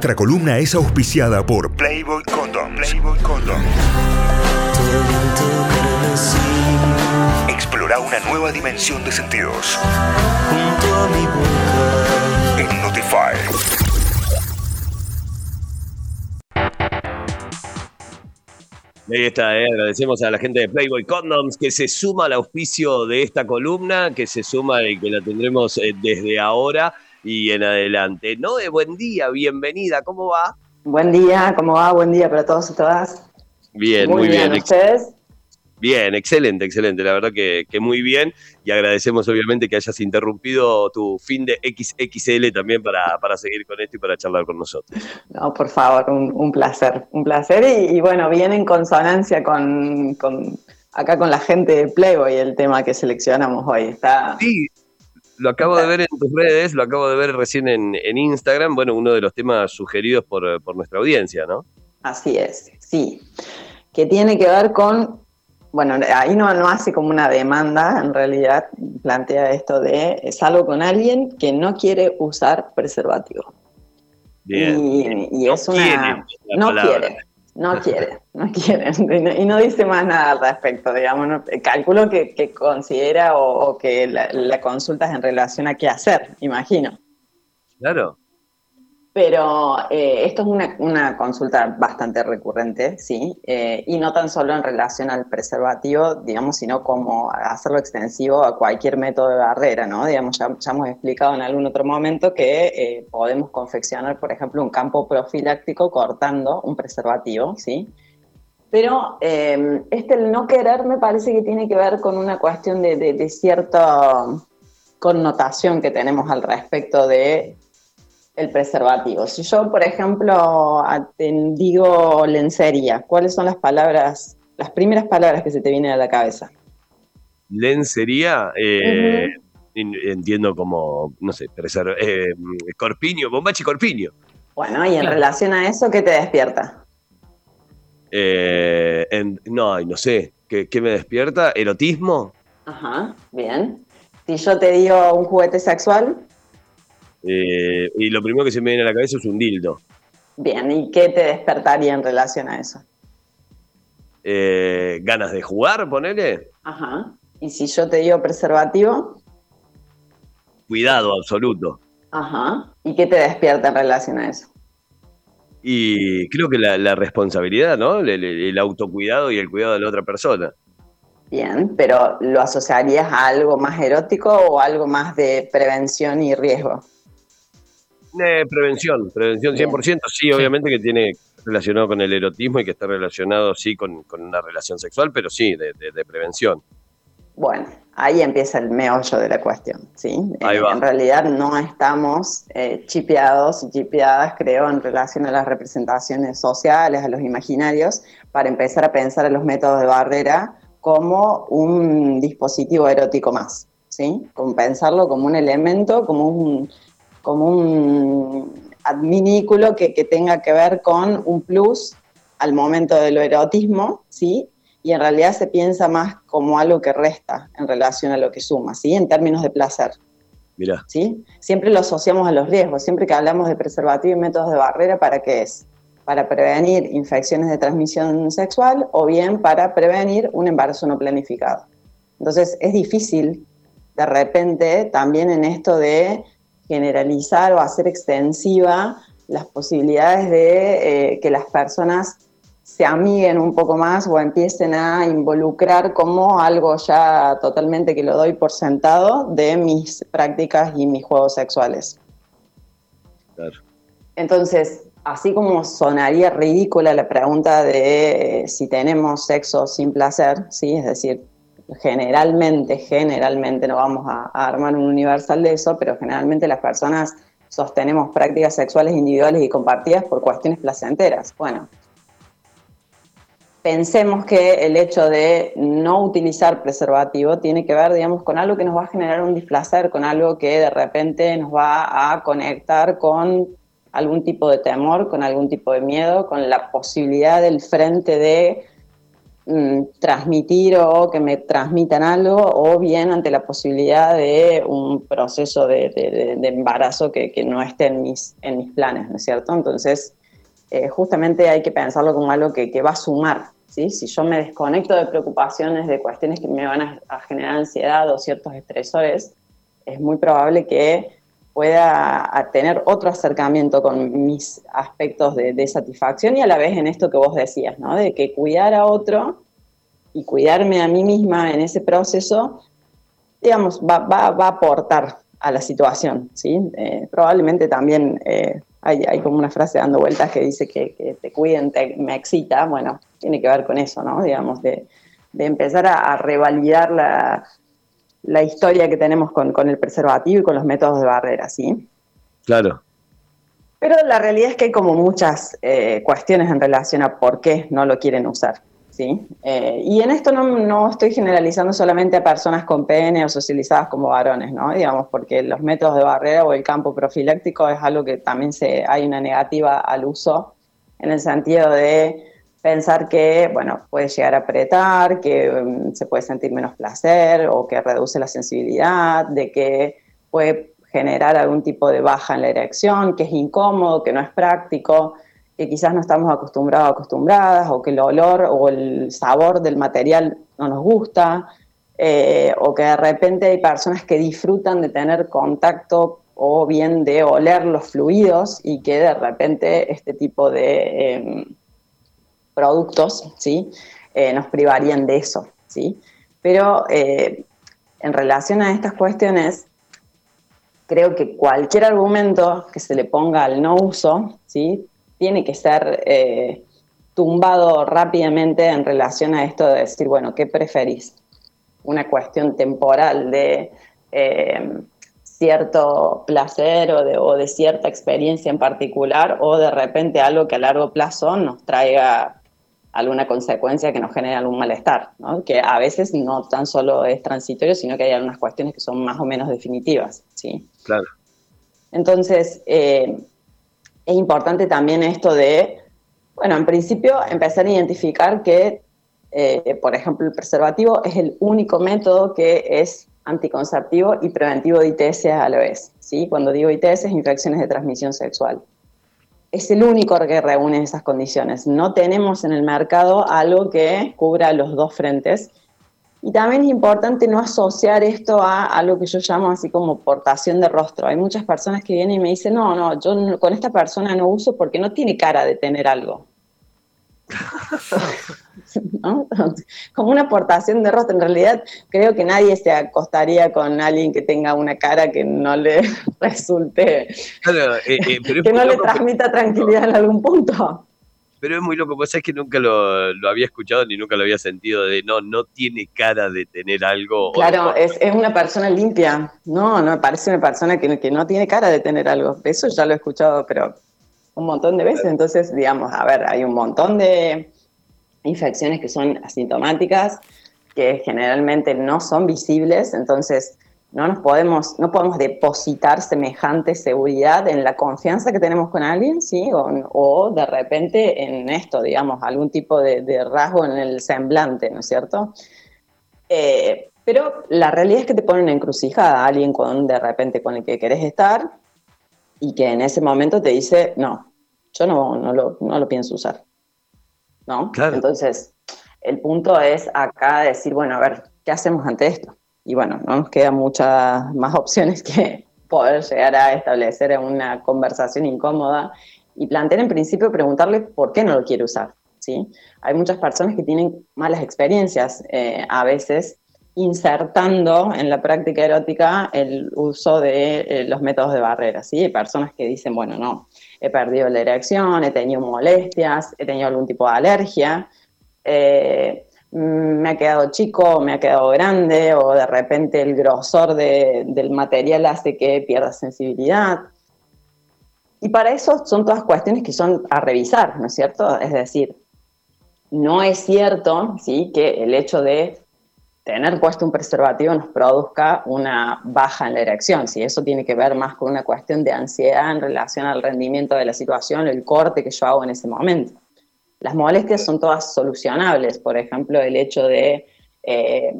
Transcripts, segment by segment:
Nuestra columna es auspiciada por Playboy Condoms. Playboy Condoms. Explora una nueva dimensión de sentidos. En Notify. Ahí está, eh, agradecemos a la gente de Playboy Condoms que se suma al auspicio de esta columna, que se suma y que la tendremos eh, desde ahora y en adelante. Noé, buen día, bienvenida, ¿cómo va? Buen día, ¿cómo va? Buen día para todos y todas. Bien, muy, bien. bien. ¿Ustedes? Bien, excelente, excelente. La verdad que, muy bien. Y agradecemos obviamente que hayas interrumpido tu fin de XXL también para, para seguir con esto y para charlar con nosotros. No, por favor, un, placer, un placer. Y, bueno, bien en consonancia con, acá con la gente de Playboy el tema que seleccionamos hoy. Está, sí, lo acabo de ver en tus redes, lo acabo de ver recién en, Instagram. Bueno, uno de los temas sugeridos por, por nuestra audiencia, ¿no? Así es, sí. Que tiene que ver con bueno, ahí no, no hace como una demanda, en realidad plantea esto de salgo con alguien que no quiere usar preservativo. Bien. Y, es una... no quiere, no quiere, no quiere. Y no dice más nada al respecto, digamos. calculo que, considera o, que la, la consulta es en relación a qué hacer, imagino. Claro. Pero eh, esto es una, consulta bastante recurrente, sí, eh, y no tan solo en relación al preservativo, digamos, sino como hacerlo extensivo a cualquier método de barrera, ¿no? Digamos, ya, hemos explicado en algún otro momento que eh, podemos confeccionar, por ejemplo, un campo profiláctico cortando un preservativo, ¿sí? Pero este el no querer me parece que tiene que ver con una cuestión de cierta connotación que tenemos al respecto de el preservativo. Si yo, por ejemplo, digo lencería, ¿cuáles son las palabras, las primeras palabras que se te vienen a la cabeza? Lencería, eh, entiendo como, no sé, eh, corpiño, bombachi corpiño. Bueno, y en relación a eso, ¿qué te despierta? Eh, no, no sé, ¿qué, ¿qué me despierta? ¿Erotismo? Ajá, bien. Si yo te digo un juguete sexual, eh, y lo primero que se me viene a la cabeza es un dildo. Bien, ¿y qué te despertaría en relación a eso? Eh, ¿Ganas de jugar, ponele? Ajá. ¿Y si yo te digo preservativo? Cuidado absoluto. Ajá. ¿Y qué te despierta en relación a eso? Y creo que la, responsabilidad, ¿no? el, autocuidado y el cuidado de la otra persona. Bien, pero ¿lo asociarías a algo más erótico o algo más de prevención y riesgo? Eh, prevención, prevención 100%, sí, obviamente que tiene relacionado con el erotismo y que está relacionado, sí, con, una relación sexual, pero sí, de, prevención. Bueno, ahí empieza el meollo de la cuestión, ¿sí? En realidad no estamos eh, chipeados y chipeadas, creo, en relación a las representaciones sociales, a los imaginarios, para empezar a pensar en los métodos de barrera como un dispositivo erótico más, ¿sí? Como pensarlo como un elemento, como un como un adminículo que, tenga que ver con un plus al momento del erotismo, ¿sí? Y en realidad se piensa más como algo que resta en relación a lo que suma, ¿sí? En términos de placer. Mira. ¿Sí? Siempre lo asociamos a los riesgos, siempre que hablamos de preservativo y métodos de barrera, ¿para qué es? Para prevenir infecciones de transmisión sexual o bien para prevenir un embarazo no planificado. Entonces es difícil de repente también en esto de generalizar o hacer extensiva las posibilidades de eh, que las personas se amiguen un poco más o empiecen a involucrar como algo ya totalmente que lo doy por sentado de mis prácticas y mis juegos sexuales. Entonces, así como sonaría ridícula la pregunta de eh, si tenemos sexo sin placer, ¿sí? es decir, generalmente, generalmente no vamos a, armar un universal de eso, pero generalmente las personas sostenemos prácticas sexuales individuales y compartidas por cuestiones placenteras. Bueno, pensemos que el hecho de no utilizar preservativo tiene que ver, digamos, con algo que nos va a generar un displacer, con algo que de repente nos va a conectar con algún tipo de temor, con algún tipo de miedo, con la posibilidad del frente de mm, transmitir o que me transmitan algo, o bien ante la posibilidad de un proceso de, embarazo que, no esté en mis, en mis planes, ¿no es cierto? Entonces, eh, justamente hay que pensarlo como algo que, va a sumar, ¿sí? Si yo me desconecto de preocupaciones, de cuestiones que me van a generar ansiedad o ciertos estresores, es muy probable que pueda tener otro acercamiento con mis aspectos de, satisfacción y a la vez en esto que vos decías, ¿no? De que cuidar a otro y cuidarme a mí misma en ese proceso, digamos, va, a aportar a la situación, ¿sí? Eh, probablemente también eh, hay, como una frase dando vueltas que dice que, te cuiden me excita, bueno, tiene que ver con eso, ¿no? Digamos, de, empezar a revalidar la, la historia que tenemos con, el preservativo y con los métodos de barrera, ¿sí? Claro. Pero la realidad es que hay como muchas eh, cuestiones en relación a por qué no lo quieren usar, ¿sí? Eh, y en esto no, estoy generalizando solamente a personas con pene o socializadas como varones, ¿no? Digamos, porque los métodos de barrera o el campo profiláctico es algo que también se, hay una negativa al uso en el sentido de pensar que, bueno, puede llegar a apretar, que mm, se puede sentir menos placer o que reduce la sensibilidad, de que puede generar algún tipo de baja en la erección, que es incómodo, que no es práctico, que quizás no estamos acostumbrados acostumbradas, o que el olor o el sabor del material no nos gusta, eh, o que de repente hay personas que disfrutan de tener contacto o bien de oler los fluidos y que de repente este tipo de... Em, productos, ¿sí? Eh, nos privarían de eso, ¿sí? Pero eh, en relación a estas cuestiones, creo que cualquier argumento que se le ponga al no uso, ¿sí? Tiene que ser eh, tumbado rápidamente en relación a esto de decir, bueno, ¿qué preferís? Una cuestión temporal de cierto placer o de, o de, cierta experiencia en particular o de repente algo que a largo plazo nos traiga alguna consecuencia que nos genere algún malestar, ¿no? que a veces no tan solo es transitorio, sino que hay algunas cuestiones que son más o menos definitivas. ¿sí? Claro. Entonces, eh, es importante también esto de, bueno, en principio empezar a identificar que, eh, por ejemplo, el preservativo es el único método que es anticonceptivo y preventivo de ITS a la vez. ¿sí? Cuando digo ITS es infecciones de transmisión sexual es el único que reúne esas condiciones. No tenemos en el mercado algo que cubra los dos frentes. Y también es importante no asociar esto a algo que yo llamo así como portación de rostro. Hay muchas personas que vienen y me dicen, no, no, yo con esta persona no uso porque no tiene cara de tener algo. Como una aportación de rostro. En realidad, creo que nadie se acostaría con alguien que tenga una cara que no le resulte, eh, eh, que no le transmita tranquilidad en algún punto. Pero es muy loco, pues es que nunca lo, había escuchado ni nunca lo había sentido de no, no tiene cara de tener algo. Claro, es, una persona limpia. No, no, me parece una persona que, que no tiene cara de tener algo. Eso ya lo he escuchado, pero un montón de veces. Entonces, digamos, a ver, hay un montón de infecciones que son asintomáticas, que generalmente no son visibles, entonces no nos podemos, no podemos depositar semejante seguridad en la confianza que tenemos con alguien, ¿sí? O, de repente en esto, digamos, algún tipo de, rasgo en el semblante, ¿no es cierto? Eh, pero la realidad es que te ponen en encrucijada a alguien con, de repente con el que querés estar y que en ese momento te dice, no, yo no, no, lo, no lo pienso usar. ¿No? Entonces, el punto es acá decir, bueno, a ver, ¿qué hacemos ante esto? Y bueno, no nos quedan muchas más opciones que poder llegar a establecer una conversación incómoda y plantear en principio preguntarle por qué no lo quiere usar. ¿sí? Hay muchas personas que tienen malas experiencias eh, a veces insertando en la práctica erótica el uso de eh, los métodos de barrera. ¿sí? Hay personas que dicen, bueno, no, he perdido la erección, he tenido molestias, he tenido algún tipo de alergia, eh, me ha quedado chico, me ha quedado grande, o de repente el grosor del material hace que pierda sensibilidad. Y para eso son todas cuestiones que son a revisar, ¿no es cierto? Es decir, no es cierto ¿sí? que el hecho de tener puesto un preservativo nos produzca una baja en la erección, si eso tiene que ver más con una cuestión de ansiedad en relación al rendimiento de la situación, el corte que yo hago en ese momento. Las molestias son todas solucionables, por ejemplo, el hecho de eh,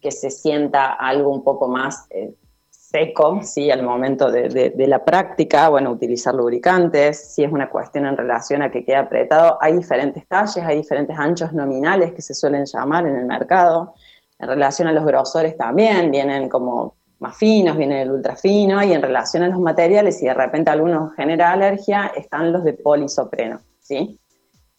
que se sienta algo un poco más eh, seco, ¿sí? Al momento de, la práctica, bueno, utilizar lubricantes, si es una cuestión en relación a que quede apretado, hay diferentes talles, hay diferentes anchos nominales que se suelen llamar en el mercado. En relación a los grosores también, vienen como más finos, viene el ultra fino, y en relación a los materiales, si de repente alguno genera alergia, están los de polisopreno, ¿sí?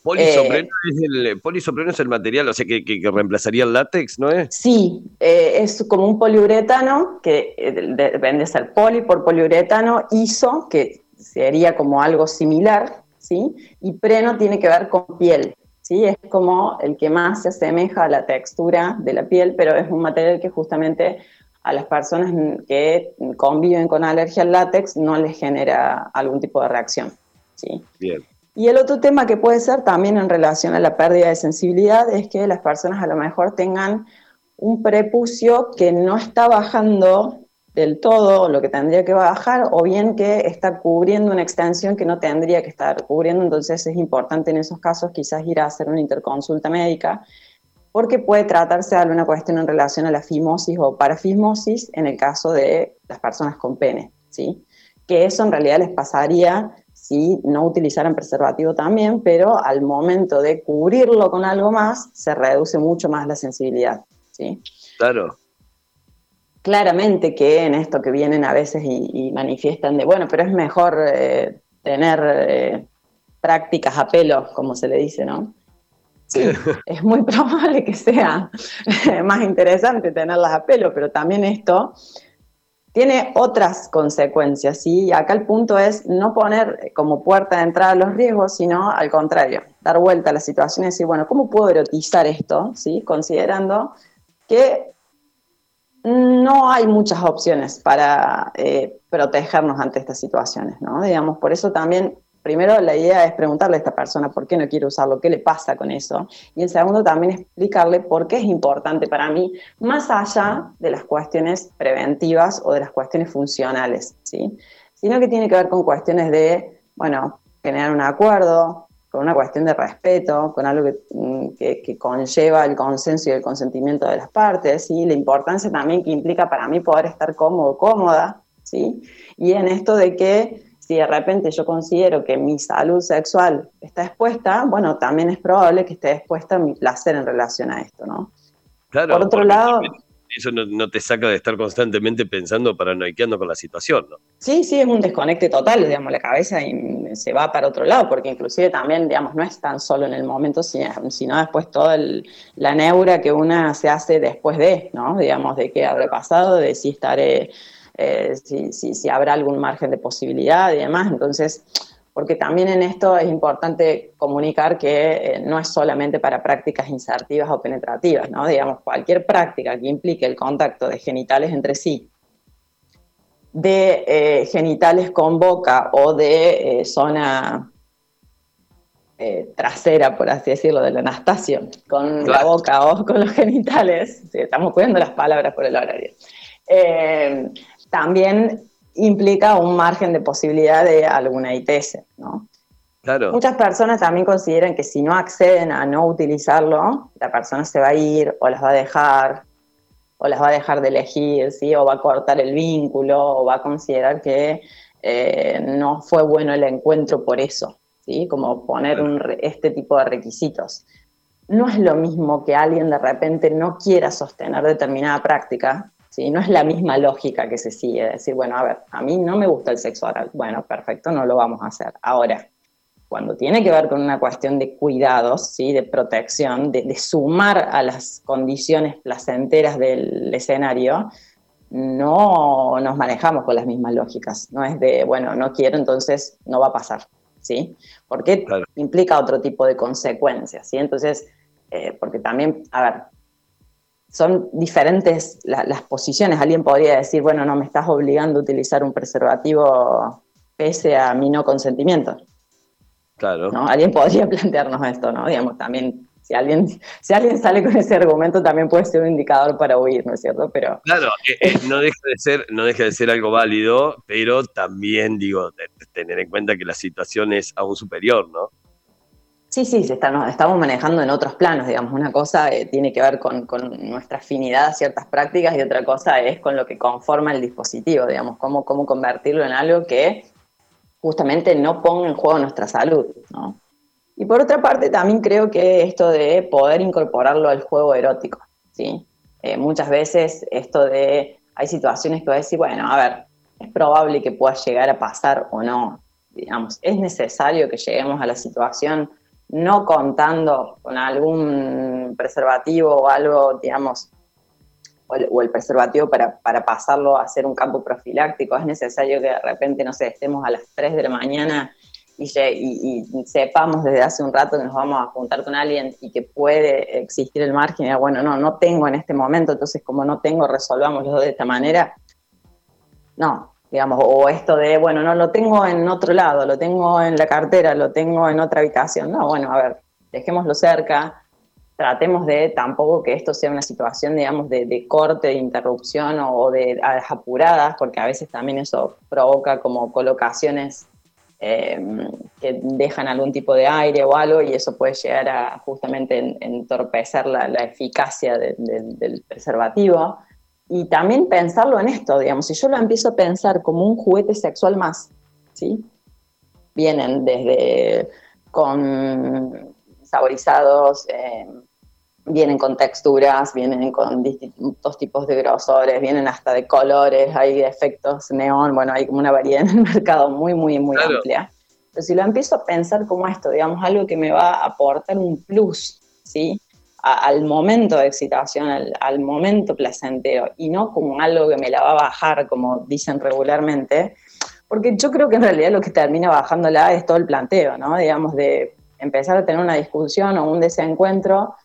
Polisopreno, eh, es el, polisopreno es el material, o sea, que, reemplazaría el látex, ¿no es? Sí, eh, es como un poliuretano, que eh, depende de ser poli por poliuretano, iso, que sería como algo similar, ¿sí? Y preno tiene que ver con piel, ¿sí? Es como el que más se asemeja a la textura de la piel, pero es un material que justamente a las personas que conviven con alergia al látex no les genera algún tipo de reacción. ¿sí? Bien. Y el otro tema que puede ser también en relación a la pérdida de sensibilidad es que las personas a lo mejor tengan un prepucio que no está bajando del todo lo que tendría que bajar o bien que está cubriendo una extensión que no tendría que estar cubriendo, entonces es importante en esos casos quizás ir a hacer una interconsulta médica porque puede tratarse de alguna cuestión en relación a la fimosis o parafismosis en el caso de las personas con pene, ¿sí? Que eso en realidad les pasaría si no utilizaran preservativo también, pero al momento de cubrirlo con algo más, se reduce mucho más la sensibilidad, ¿sí? Claro. Claramente que en esto que vienen a veces y, manifiestan de, bueno, pero es mejor eh, tener eh, prácticas a pelo, como se le dice, ¿no? Sí, es muy probable que sea más interesante tenerlas a pelo, pero también esto tiene otras consecuencias, ¿sí? Acá el punto es no poner como puerta de entrada los riesgos, sino al contrario, dar vuelta a la situación y decir, bueno, ¿cómo puedo erotizar esto? ¿sí? Considerando que no hay muchas opciones para eh, protegernos ante estas situaciones, ¿no? Digamos, por eso también primero la idea es preguntarle a esta persona por qué no quiere usarlo, qué le pasa con eso. Y el segundo también explicarle por qué es importante para mí, más allá de las cuestiones preventivas o de las cuestiones funcionales, ¿sí? Sino que tiene que ver con cuestiones de, bueno, generar un acuerdo, con una cuestión de respeto, con algo que, mm, que, conlleva el consenso y el consentimiento de las partes, ¿sí? la importancia también que implica para mí poder estar cómodo, cómoda, ¿sí? y en esto de que si de repente yo considero que mi salud sexual está expuesta, bueno, también es probable que esté expuesta mi placer en relación a esto, ¿no? Claro. Por otro lado... Eso no, te saca de estar constantemente pensando, paranoiqueando con la situación, ¿no? Sí, sí, es un desconecte total, digamos, la cabeza y se va para otro lado, porque inclusive también, digamos, no es tan solo en el momento, sino después toda la neura que una se hace después de, ¿no? Digamos, de qué habrá pasado, de si estaré eh, si, si, habrá algún margen de posibilidad y demás. Entonces, porque también en esto es importante comunicar que eh, no es solamente para prácticas insertivas o penetrativas, ¿no? Digamos, cualquier práctica que implique el contacto de genitales entre sí, de eh, genitales con boca o de zona trasera, por así decirlo, del Anastasio, con la boca o con los genitales, estamos cuidando las palabras por el horario, también implica un margen de posibilidad de alguna ITS, ¿no? Claro. Muchas personas también consideran que si no acceden a no utilizarlo, la persona se va a ir o las va a dejar, o las va a dejar de elegir, ¿sí? o va a cortar el vínculo, o va a considerar que eh, no fue bueno el encuentro por eso, ¿sí? como poner un, este tipo de requisitos. No es lo mismo que alguien de repente no quiera sostener determinada práctica ¿sí? No es la misma lógica que se sigue, decir, bueno, a ver, a mí no me gusta el sexo oral, bueno, perfecto, no lo vamos a hacer. Ahora, cuando tiene que ver con una cuestión de cuidados, ¿sí? de protección, de, sumar a las condiciones placenteras del escenario, no nos manejamos con las mismas lógicas. No es de, bueno, no quiero, entonces no va a pasar. ¿sí? Porque implica otro tipo de consecuencias. ¿sí? Entonces, eh, porque también, a ver, son diferentes las posiciones. Alguien podría decir, bueno, no me estás obligando a utilizar un preservativo pese a mi no consentimiento. Claro. ¿no? Alguien podría plantearnos esto, ¿no? Digamos, también, si alguien, si alguien sale con ese argumento, también puede ser un indicador para huir, ¿no es cierto? Pero. Claro, eh, eh, no, deja de ser, no deja de ser algo válido, pero también, digo, tener en cuenta que la situación es aún superior, ¿no? Sí, sí, estamos manejando en otros planos, digamos. Una cosa eh, tiene que ver con, nuestra afinidad a ciertas prácticas y otra cosa es con lo que conforma el dispositivo, digamos, cómo, cómo convertirlo en algo que justamente no ponga en juego nuestra salud, ¿no? Y por otra parte, también creo que esto de poder incorporarlo al juego erótico, ¿sí? Eh, muchas veces esto de, hay situaciones que voy a decir, bueno, a ver, es probable que pueda llegar a pasar o no, digamos, es necesario que lleguemos a la situación no contando con algún preservativo o algo, digamos, o el, preservativo para, pasarlo a hacer un campo profiláctico. Es necesario que de repente, no sé, estemos a las 3 de la mañana y, sepamos desde hace un rato que nos vamos a juntar con alguien y que puede existir el margen. Y, bueno, no, no tengo en este momento, entonces como no tengo, resolvámoslo de esta manera. No, digamos, o esto de, bueno, no lo tengo en otro lado, lo tengo en la cartera, lo tengo en otra habitación. No, bueno, a ver, dejémoslo cerca, tratemos de tampoco que esto sea una situación, digamos, de, corte, de interrupción o, de apuradas, porque a veces también eso provoca como colocaciones em, que dejan algún tipo de aire o algo y eso puede llegar a justamente entorpecer la, eficacia del preservativo y también pensarlo en esto, digamos, si yo lo empiezo a pensar como un juguete sexual más, ¿sí? Vienen desde con saborizados, eh, vienen con texturas, vienen con distintos tipos de grosores, vienen hasta de colores, hay efectos neón, bueno, hay como una variedad en el mercado muy, muy, muy amplia. Pero si lo empiezo a pensar como esto, digamos, algo que me va a aportar un plus, ¿sí? Al momento de excitación, al, momento placentero, y no como algo que me la va a bajar, como dicen regularmente, porque yo creo que en realidad lo que termina bajándola es todo el planteo, ¿no? Digamos, de empezar a tener una discusión o un desencuentro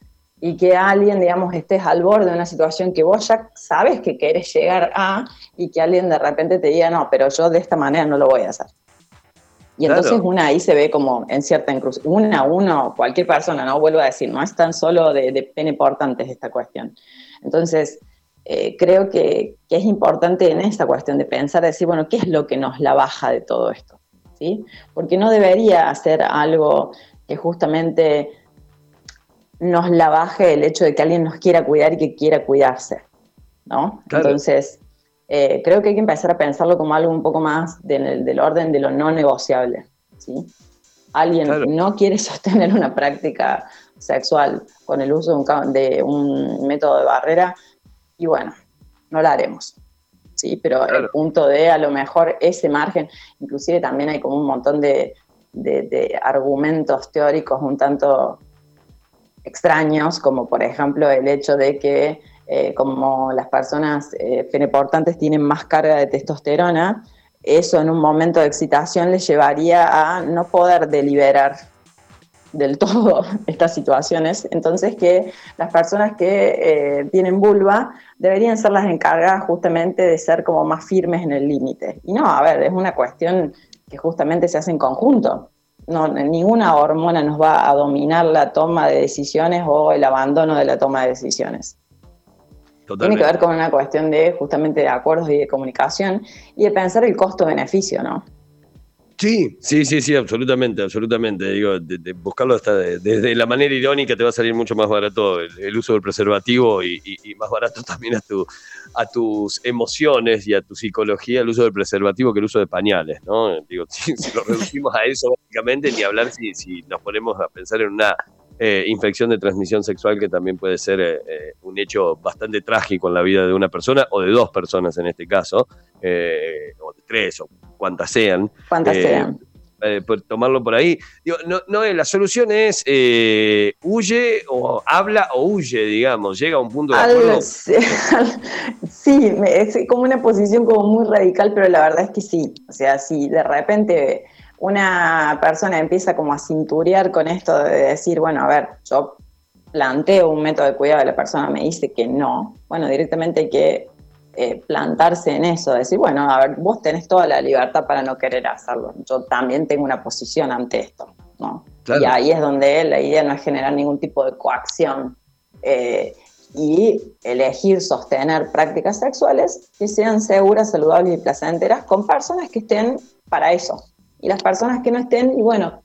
y que alguien, digamos, estés al borde de una situación que vos ya sabes que querés llegar a y que alguien de repente te diga, no, pero yo de esta manera no lo voy a hacer. Y entonces una ahí se ve como en cierta inclusión, una, uno, cualquier persona, no vuelvo a decir, no es tan solo de, de pene portantes esta cuestión. Entonces, eh, creo que, es importante en esta cuestión de pensar, decir, bueno, ¿qué es lo que nos la baja de todo esto? ¿Sí? Porque no debería ser algo que justamente nos la baje el hecho de que alguien nos quiera cuidar y que quiera cuidarse, ¿no? Entonces, eh, creo que hay que empezar a pensarlo como algo un poco más del orden de lo no negociable. ¿sí? Alguien no quiere sostener una práctica sexual con el uso de un, método de barrera y bueno, no la haremos. Sí, pero el punto de a lo mejor ese margen, inclusive también hay como un montón de, de argumentos teóricos un tanto extraños, como por ejemplo el hecho de que eh, como las personas eh, tienen más carga de testosterona, eso en un momento de excitación les llevaría a no poder deliberar del todo estas situaciones. Entonces que las personas que eh, tienen vulva deberían ser las encargadas justamente de ser como más firmes en el límite. Y no, a ver, es una cuestión que justamente se hace en conjunto. No, ninguna hormona nos va a dominar la toma de decisiones o el abandono de la toma de decisiones. Tiene que ver con una cuestión de justamente de acuerdos y de comunicación y de pensar el costo-beneficio, ¿no? Sí, sí, sí, sí, absolutamente, absolutamente. Digo, de, buscarlo hasta desde la manera irónica te va a salir mucho más barato el, uso del preservativo y, más barato también a, tu, a tus emociones y a tu psicología el uso del preservativo que el uso de pañales, ¿no? Digo, si, lo reducimos a eso, básicamente, ni hablar si, si nos ponemos a pensar en una eh, infección de transmisión sexual que también puede ser eh, eh, un hecho bastante trágico en la vida de una persona o de dos personas en este caso, o de tres o cuantas sean. Cuantas sean. por tomarlo por ahí. no, no, la solución es huye o habla o huye, digamos, llega a un punto de acuerdo. Sí, es como una posición como muy radical, pero la verdad es que sí. O sea, si de repente una persona empieza como a cinturear con esto de decir, bueno, a ver, yo planteo un método de cuidado y la persona me dice que no, bueno, directamente hay que eh, plantarse en eso, decir, bueno, a ver, vos tenés toda la libertad para no querer hacerlo, yo también tengo una posición ante esto, ¿no? Y ahí es donde la idea no es generar ningún tipo de coacción eh, y elegir sostener prácticas sexuales que sean seguras, saludables y placenteras con personas que estén para eso, y las personas que no estén, y bueno,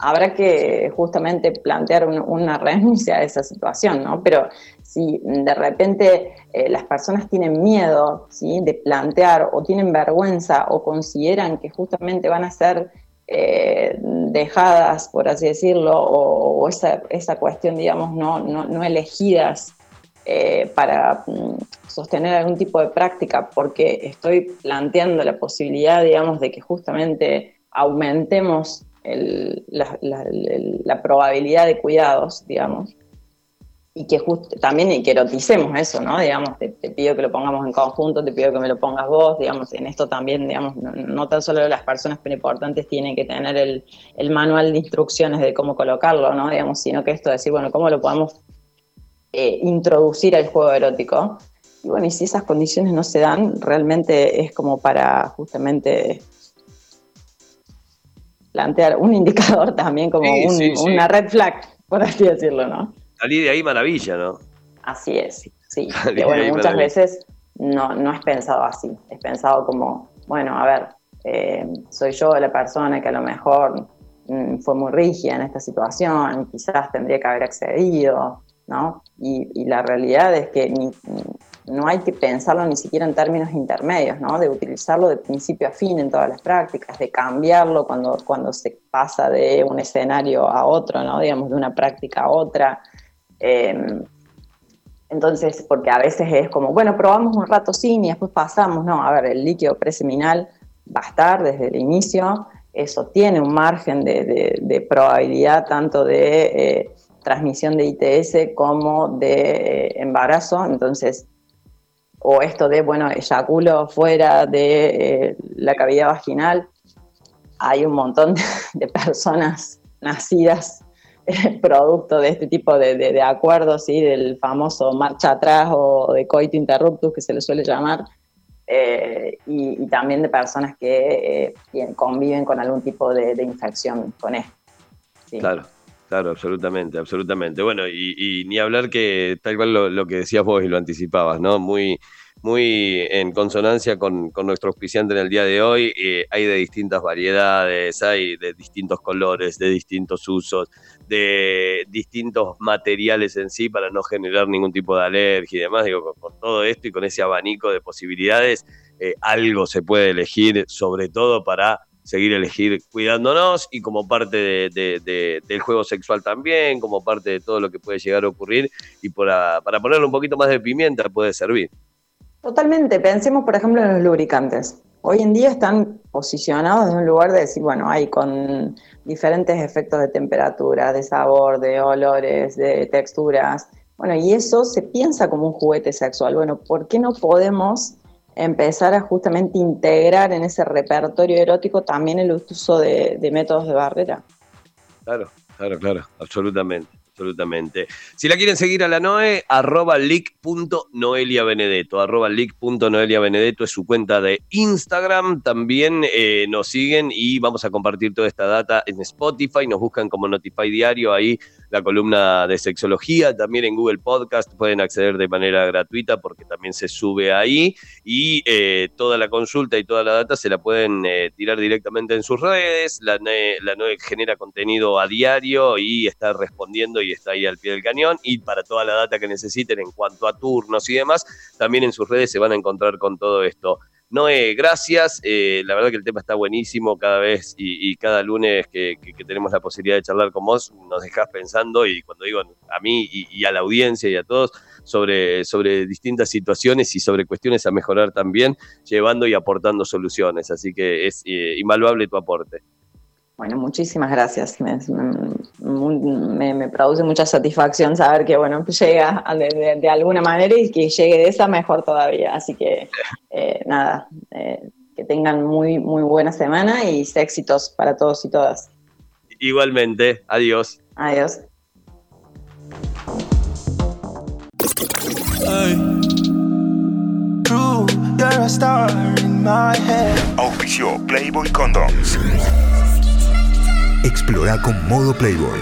habrá que justamente plantear una renuncia a esa situación, ¿no? Pero si de repente eh, las personas tienen miedo ¿sí? de plantear o tienen vergüenza o consideran que justamente van a ser eh, dejadas, por así decirlo, o, esa, esa, cuestión, digamos, no, no, elegidas eh, para mm, sostener algún tipo de práctica, porque estoy planteando la posibilidad, digamos, de que justamente aumentemos la, probabilidad de cuidados, digamos, y que también y que eroticemos eso, ¿no? Digamos, te, pido que lo pongamos en conjunto, te pido que me lo pongas vos, digamos, en esto también, digamos, no, tan solo las personas importantes tienen que tener el, manual de instrucciones de cómo colocarlo, ¿no? Digamos, sino que esto de decir, bueno, ¿cómo lo podemos eh, introducir al juego erótico? Y bueno, y si esas condiciones no se dan, realmente es como para justamente plantear un indicador también como una red flag, por así decirlo, ¿no? Salir de ahí maravilla, ¿no? Así es, sí. bueno, muchas veces no, no es pensado así, es pensado como, bueno, a ver, eh, soy yo la persona que a lo mejor mm, fue muy rígida en esta situación, quizás tendría que haber accedido, Y, la realidad es que no hay que pensarlo ni siquiera en términos intermedios, ¿no? De utilizarlo de principio a fin en todas las prácticas, de cambiarlo cuando, cuando se pasa de un escenario a otro, ¿no? Digamos, de una práctica a otra. Em, entonces, porque a veces es como, bueno, probamos un rato sin y después pasamos, no, a ver, el líquido preseminal va a estar desde el inicio, eso tiene un margen de, probabilidad tanto de eh, transmisión de ITS como de eh, embarazo, entonces o esto de, bueno, eyaculo fuera de eh, la cavidad vaginal, hay un montón de, personas nacidas eh, producto de este tipo de, acuerdos, ¿sí? del famoso marcha atrás o de coito interruptus que se le suele llamar, eh, y, también de personas que conviven con algún tipo de, infección con esto. Claro. Claro, absolutamente, absolutamente. Bueno, y, ni hablar que tal cual lo, que decías vos y lo anticipabas, ¿no? Muy, muy en consonancia con, nuestro auspiciante en el día de hoy. Eh, hay de distintas variedades, hay de distintos colores, de distintos usos, de distintos materiales en sí para no generar ningún tipo de alergia y demás. Digo, con, todo esto y con ese abanico de posibilidades, eh, algo se puede elegir, sobre todo para seguir elegir cuidándonos y como parte de, del juego sexual también, como parte de todo lo que puede llegar a ocurrir y para, para ponerle un poquito más de pimienta puede servir. Totalmente, pensemos por ejemplo en los lubricantes. Hoy en día están posicionados en un lugar de decir, bueno, hay con diferentes efectos de temperatura, de sabor, de olores, de texturas. Bueno, y eso se piensa como un juguete sexual. Bueno, ¿por qué no podemos empezar a justamente integrar en ese repertorio erótico también el uso de, métodos de barrera. Claro, claro, claro, absolutamente absolutamente. Si la quieren seguir a la Noe, arroba leak.noeliabenedetto. Arroba leak.noeliabenedetto es su cuenta de Instagram. También eh, nos siguen y vamos a compartir toda esta data en Spotify. Nos buscan como Notify Diario ahí la columna de sexología. También en Google Podcast pueden acceder de manera gratuita porque también se sube ahí. Y eh, toda la consulta y toda la data se la pueden eh, tirar directamente en sus redes. La, la Noe genera contenido a diario y está respondiendo y está ahí al pie del cañón. Y para toda la data que necesiten en cuanto a turnos y demás, también en sus redes se van a encontrar con todo esto. Noé, gracias. Eh, la verdad que el tema está buenísimo cada vez y, cada lunes que, tenemos la posibilidad de charlar con vos, nos dejas pensando y cuando digo a mí y, a la audiencia y a todos sobre, sobre distintas situaciones y sobre cuestiones a mejorar también, llevando y aportando soluciones. Así que es eh, invaluable tu aporte. Bueno, muchísimas gracias. Me, produce mucha satisfacción saber que, bueno, llega de, alguna manera y que llegue de esa mejor todavía. Así que, eh, nada, eh, que tengan muy, muy buena semana y éxitos para todos y todas. Igualmente, adiós. Adiós. Auspicio Playboy Condoms. Explora con modo Playboy.